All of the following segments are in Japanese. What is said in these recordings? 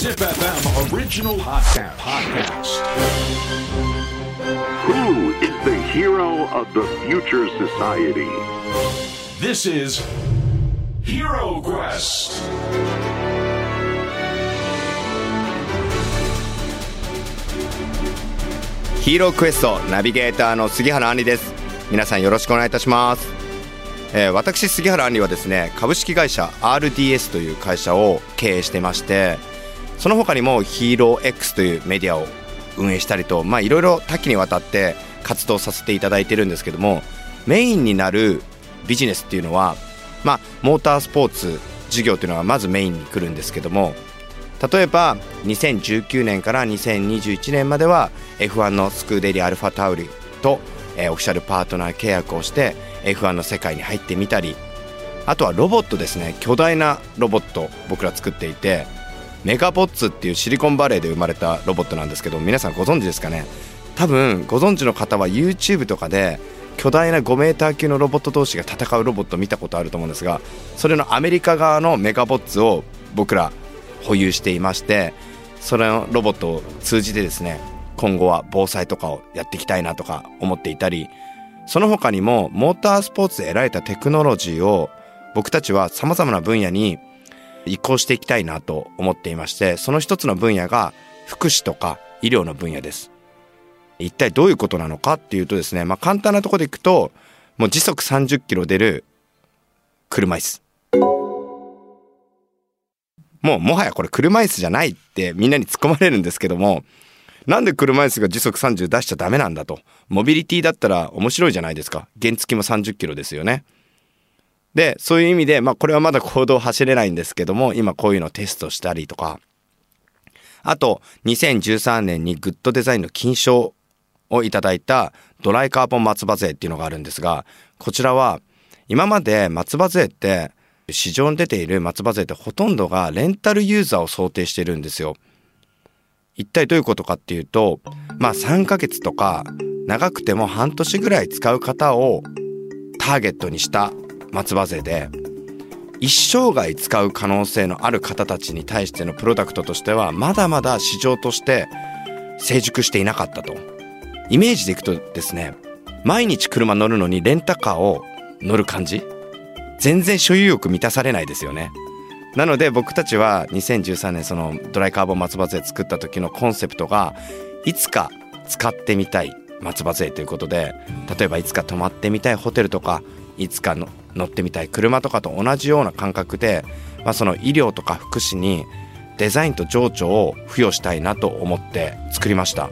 Zip FM original podcast. podcast. Who is the hero of the future society? This is Hero Quest. ヒーロークエストナビゲーターの杉原杏里です皆さんよろしくお願いいたします、えー私杉原杏里はですね株式会社 RDS という会社を経営してましてその他にもヒーロー X というメディアを運営したりといろいろ多岐にわたって活動させていただいてるんですけどもメインになるビジネスっていうのはまあモータースポーツ事業というのがまずメインに来るんですけども例えば2019年から2021年までは F1 のスクーデリアルファタウリと、えオフィシャルパートナー契約をして F1 の世界に入ってみたりあとはロボットですね。巨大なロボット僕ら作っていてメガボッツっていうシリコンバレーで生まれたロボットなんですけど皆さんご存知ですかね？多分ご存知の方は YouTube とかで巨大な5メーター級のロボット同士が戦うロボット見たことあると思うんですがそれのアメリカ側のメガボッツを僕ら保有していましてそのロボットを通じてですね今後は防災とかをやっていきたいなとか思っていたりその他にもモータースポーツで得られたテクノロジーを僕たちは様々な分野に移行していきたいなと思っていましてその一つの分野が福祉とか医療の分野です。一体どういうことなのかっていうとですねまあ簡単なところでいくともう時速30キロ出る車椅子。もうもはやこれ車椅子じゃないってみんなに突っ込まれるんですけどもなんで車椅子が時速30出しちゃダメなんだと。モビリティだったら面白いじゃないですか。原付も30キロですよね。でそういう意味でまあこれはまだ公道走れないんですけども今こういうのをテストしたりとかあと2013年にグッドデザインの金賞をいただいたドライカーボン松葉杖っていうのがあるんですがこちらは今まで松葉杖って市場に出ている松葉杖ってほとんどがレンタルユーザーを想定してるんですよ。一体どういうことかっていうとまあ3ヶ月とか長くても半年ぐらい使う方をターゲットにした松葉杖で一生涯使う可能性のある方たちに対してのプロダクトとしてはまだまだ市場として成熟していなかったと。イメージでいくとですね毎日車乗るのにレンタカーを乗る感じ？全然所有欲満たされないですよね。なので僕たちは2013年そのドライカーボン松葉杖作った時のコンセプトがいつか使ってみたい松葉杖ということで例えばいつか泊まってみたいホテルとかいつかの乗ってみたい車とかと同じような感覚で、まあ、その医療とか福祉にデザインと情緒を付与したいなと思って作りました。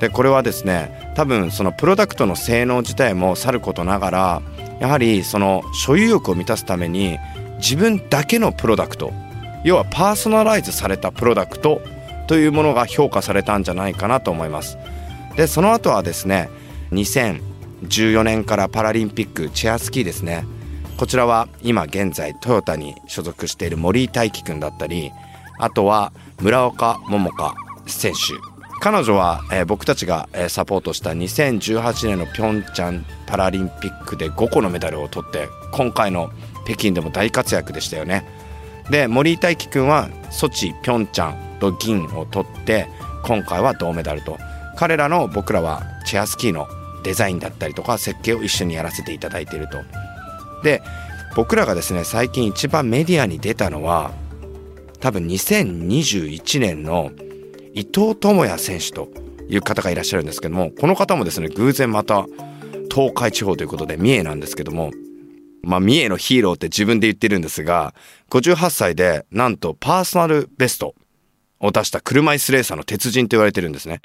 でこれはですね多分そのプロダクトの性能自体もさることながらやはりその所有欲を満たすために自分だけのプロダクト要はパーソナライズされたプロダクトというものが評価されたんじゃないかなと思います。でその後はですね14年からパラリンピックチェアスキーですね。こちらは今現在トヨタに所属している森井大輝くんだったりあとは村岡桃佳選手。彼女は、えー僕たちが、えーサポートした2018年のピョンチャンパラリンピックで5個のメダルを取って今回の北京でも大活躍でしたよね。で森井大輝くんはソチピョンチャンと銀を取って今回は銅メダルと。彼らの僕らはチェアスキーのデザインだったりとか設計を一緒にやらせていただいていると。で僕らがですね最近一番メディアに出たのは多分2021年の伊藤智也選手という方がいらっしゃるんですけどもこの方もですね偶然また東海地方ということで三重なんですけどもまあ三重のヒーローって自分で言ってるんですが58歳でなんとパーソナルベストを出した車椅子レーサーの鉄人と言われてるんですね。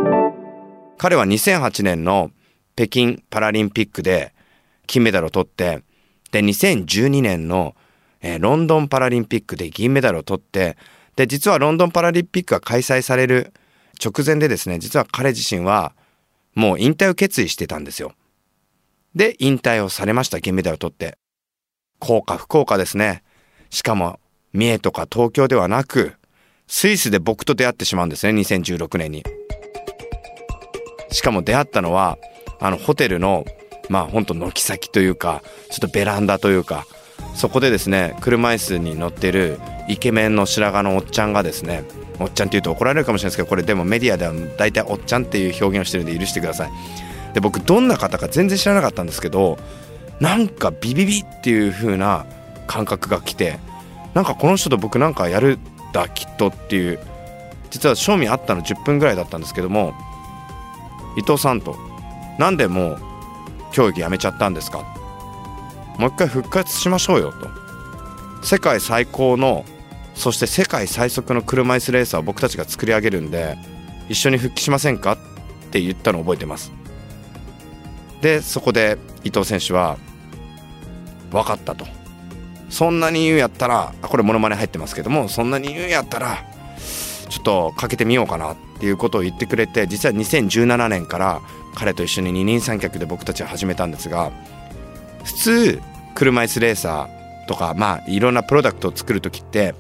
彼は2008年の北京パラリンピックで金メダルを取ってで2012年の、えーロンドンパラリンピックで銀メダルを取ってで実はロンドンパラリンピックが開催される直前でですね実は彼自身はもう引退を決意してたんですよ。で引退をされました銀メダルを取って。幸か不幸かですね。しかも三重とか東京ではなくスイスで僕と出会ってしまうんですね2016年に。しかも出会ったのはあのホテルのまあ本当軒先というかちょっとベランダというかそこでですね車椅子に乗ってるイケメンの白髪のおっちゃんがですねおっちゃんって言うと怒られるかもしれないですけどこれでもメディアでは大体おっちゃんっていう表現をしてるんで許してください。で僕どんな方か全然知らなかったんですけどなんかビビビっていう風な感覚が来てなんかこの人と僕なんかやるだきっとっていう実は正味あったの10分ぐらいだったんですけども伊藤さんとなんでもう競技やめちゃったんですか？もう一回復活しましょうよと。世界最高のそして世界最速の車椅子レーサーを僕たちが作り上げるんで一緒に復帰しませんか？って言ったのを覚えてます。でそこで伊藤選手は分かったと。そんなに言うやったらこれモノマネ入ってますけどもそんなに言うんやったらちょっとかけてみようかな。ってていうことを言ってくれて実は2017年から彼と一緒に二人三脚で僕たちは始めたんですが普通車椅子レーサーとかまあいろんなプロダクトを作る時って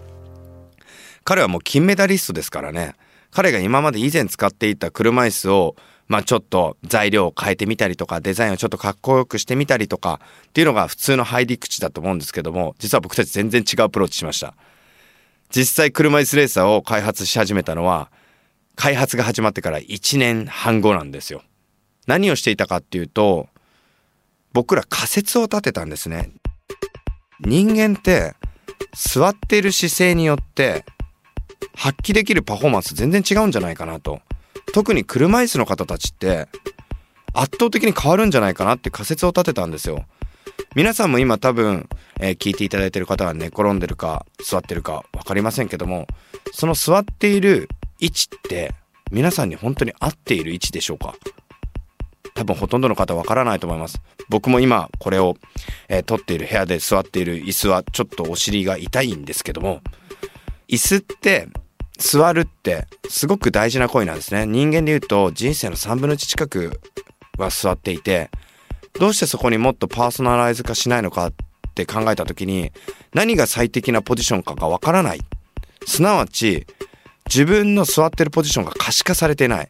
彼はもう金メダリストですからね。彼が今まで以前使っていた車椅子をまあちょっと材料を変えてみたりとかデザインをちょっとかっこよくしてみたりとかっていうのが普通の入り口だと思うんですけども実は僕たち全然違うアプローチしました。実際車椅子レーサーを開発し始めたのは開発が始まってから1年半後なんですよ。何をしていたかっていうと僕ら仮説を立てたんですね。人間って座っている姿勢によって発揮できるパフォーマンス全然違うんじゃないかなと。特に車椅子の方たちって圧倒的に変わるんじゃないかなって仮説を立てたんですよ。皆さんも今多分、えー聞いていただいてる方は寝転んでるか座ってるか分かりませんけどもその座っている位置って皆さんに本当に合っている位置でしょうか？多分ほとんどの方わからないと思います。僕も今これを、えー撮っている部屋で座っている椅子はちょっとお尻が痛いんですけども椅子って座るってすごく大事な行為なんですね。人間で言うと人生の3分の1近くは座っていてどうしてそこにもっとパーソナライズ化しないのかって考えた時に何が最適なポジションかがわからない。すなわち自分の座ってるポジションが可視化されてない。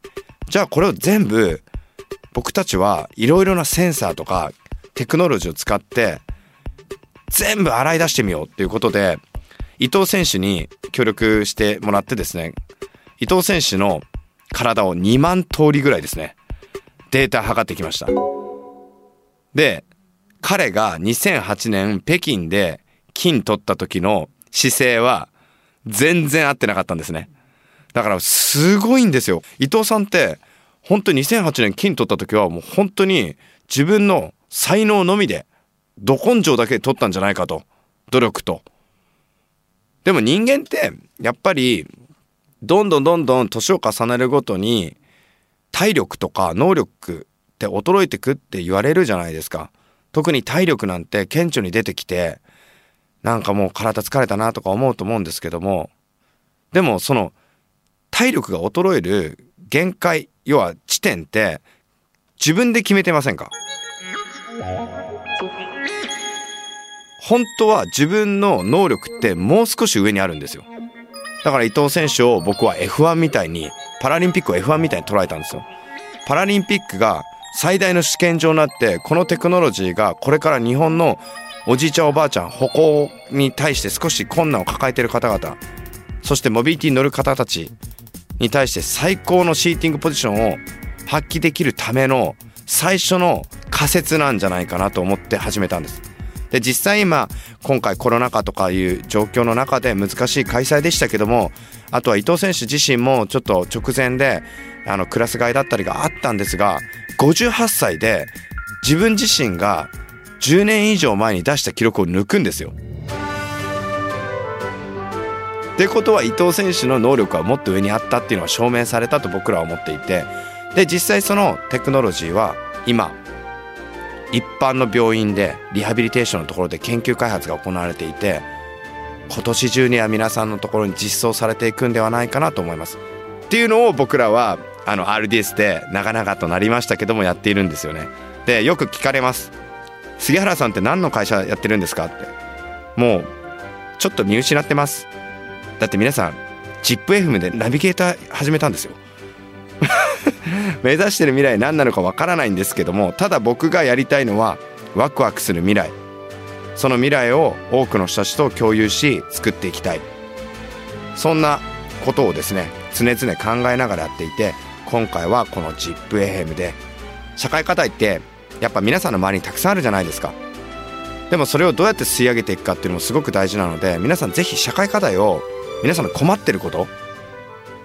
じゃあこれを全部僕たちはいろいろなセンサーとかテクノロジーを使って全部洗い出してみようっていうことで伊藤選手に協力してもらってですね伊藤選手の体を2万通りぐらいですねデータ測ってきました。で彼が2008年北京で金取った時の姿勢は全然合ってなかったんですね。だからすごいんですよ。伊藤さんって本当に2008年金取った時はもう本当に自分の才能のみでど根性だけで取ったんじゃないかと。努力と。でも人間ってやっぱりどんどんどんどん年を重ねるごとに体力とか能力って衰えてくって言われるじゃないですか。特に体力なんて顕著に出てきてなんかもう体疲れたなとか思うと思うんですけども。でもその体力が衰える限界要は地点って自分で決めてませんか？本当は自分の能力ってもう少し上にあるんですよ。だから伊藤選手を僕は F1 みたいにパラリンピックを F1 みたいに捉えたんですよ。パラリンピックが最大の試験場になってこのテクノロジーがこれから日本のおじいちゃんおばあちゃん歩行に対して少し困難を抱えている方々そしてモビリティに乗る方たちに対して最高のシーティングポジションを発揮できるための最初の仮説なんじゃないかなと思って始めたんです。で実際今今回コロナ禍とかいう状況の中で難しい開催でしたけどもあとは伊藤選手自身もちょっと直前であのクラス替えだったりがあったんですが58歳で自分自身が10年以上前に出した記録を抜くんですよ。ってことは伊藤選手の能力はもっと上にあったっていうのは証明されたと僕らは思っていてで実際そのテクノロジーは今一般の病院でリハビリテーションのところで研究開発が行われていて今年中には皆さんのところに実装されていくんではないかなと思います。っていうのを僕らはあの RDS で長々となりましたけどもやっているんですよね。でよく聞かれます。杉原さんって何の会社やってるんですかって。もうちょっと見失ってます。だって皆さん ZIPFM でナビゲーター始めたんですよ。目指してる未来何なのかわからないんですけどもただ僕がやりたいのはワクワクする未来。その未来を多くの人たちと共有し作っていきたい。そんなことをですね常々考えながらやっていて今回はこの ZIPFM で。社会課題ってやっぱ皆さんの周りにたくさんあるじゃないですか。でもそれをどうやって吸い上げていくかっていうのもすごく大事なので皆さんぜひ社会課題を皆さんの困ってること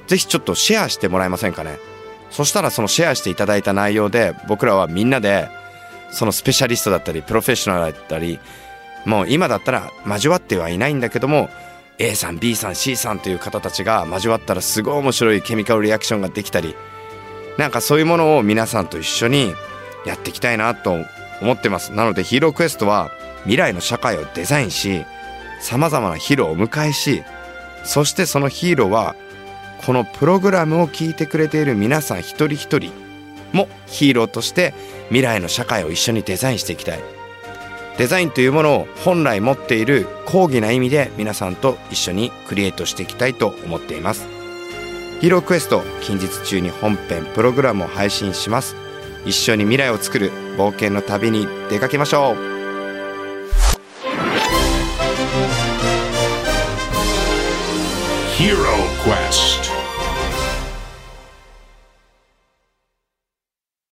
ぜひちょっとシェアしてもらえませんかね。そしたらそのシェアしていただいた内容で僕らはみんなでそのスペシャリストだったりプロフェッショナルだったりもう今だったら交わってはいないんだけども A さん B さん C さんという方たちが交わったらすごい面白いケミカルリアクションができたりなんかそういうものを皆さんと一緒にやっていきたいなと思ってます。なのでヒーロークエストは未来の社会をデザインしさまざまなヒーローをお迎えしそしてそのヒーローはこのプログラムを聞いてくれている皆さん一人一人もヒーローとして未来の社会を一緒にデザインしていきたい。デザインというものを本来持っている講義な意味で皆さんと一緒にクリエイトしていきたいと思っています。ヒーロークエスト近日中に本編プログラムを配信します。一緒に未来を作る冒険の旅に出かけましょう。Hero Quest.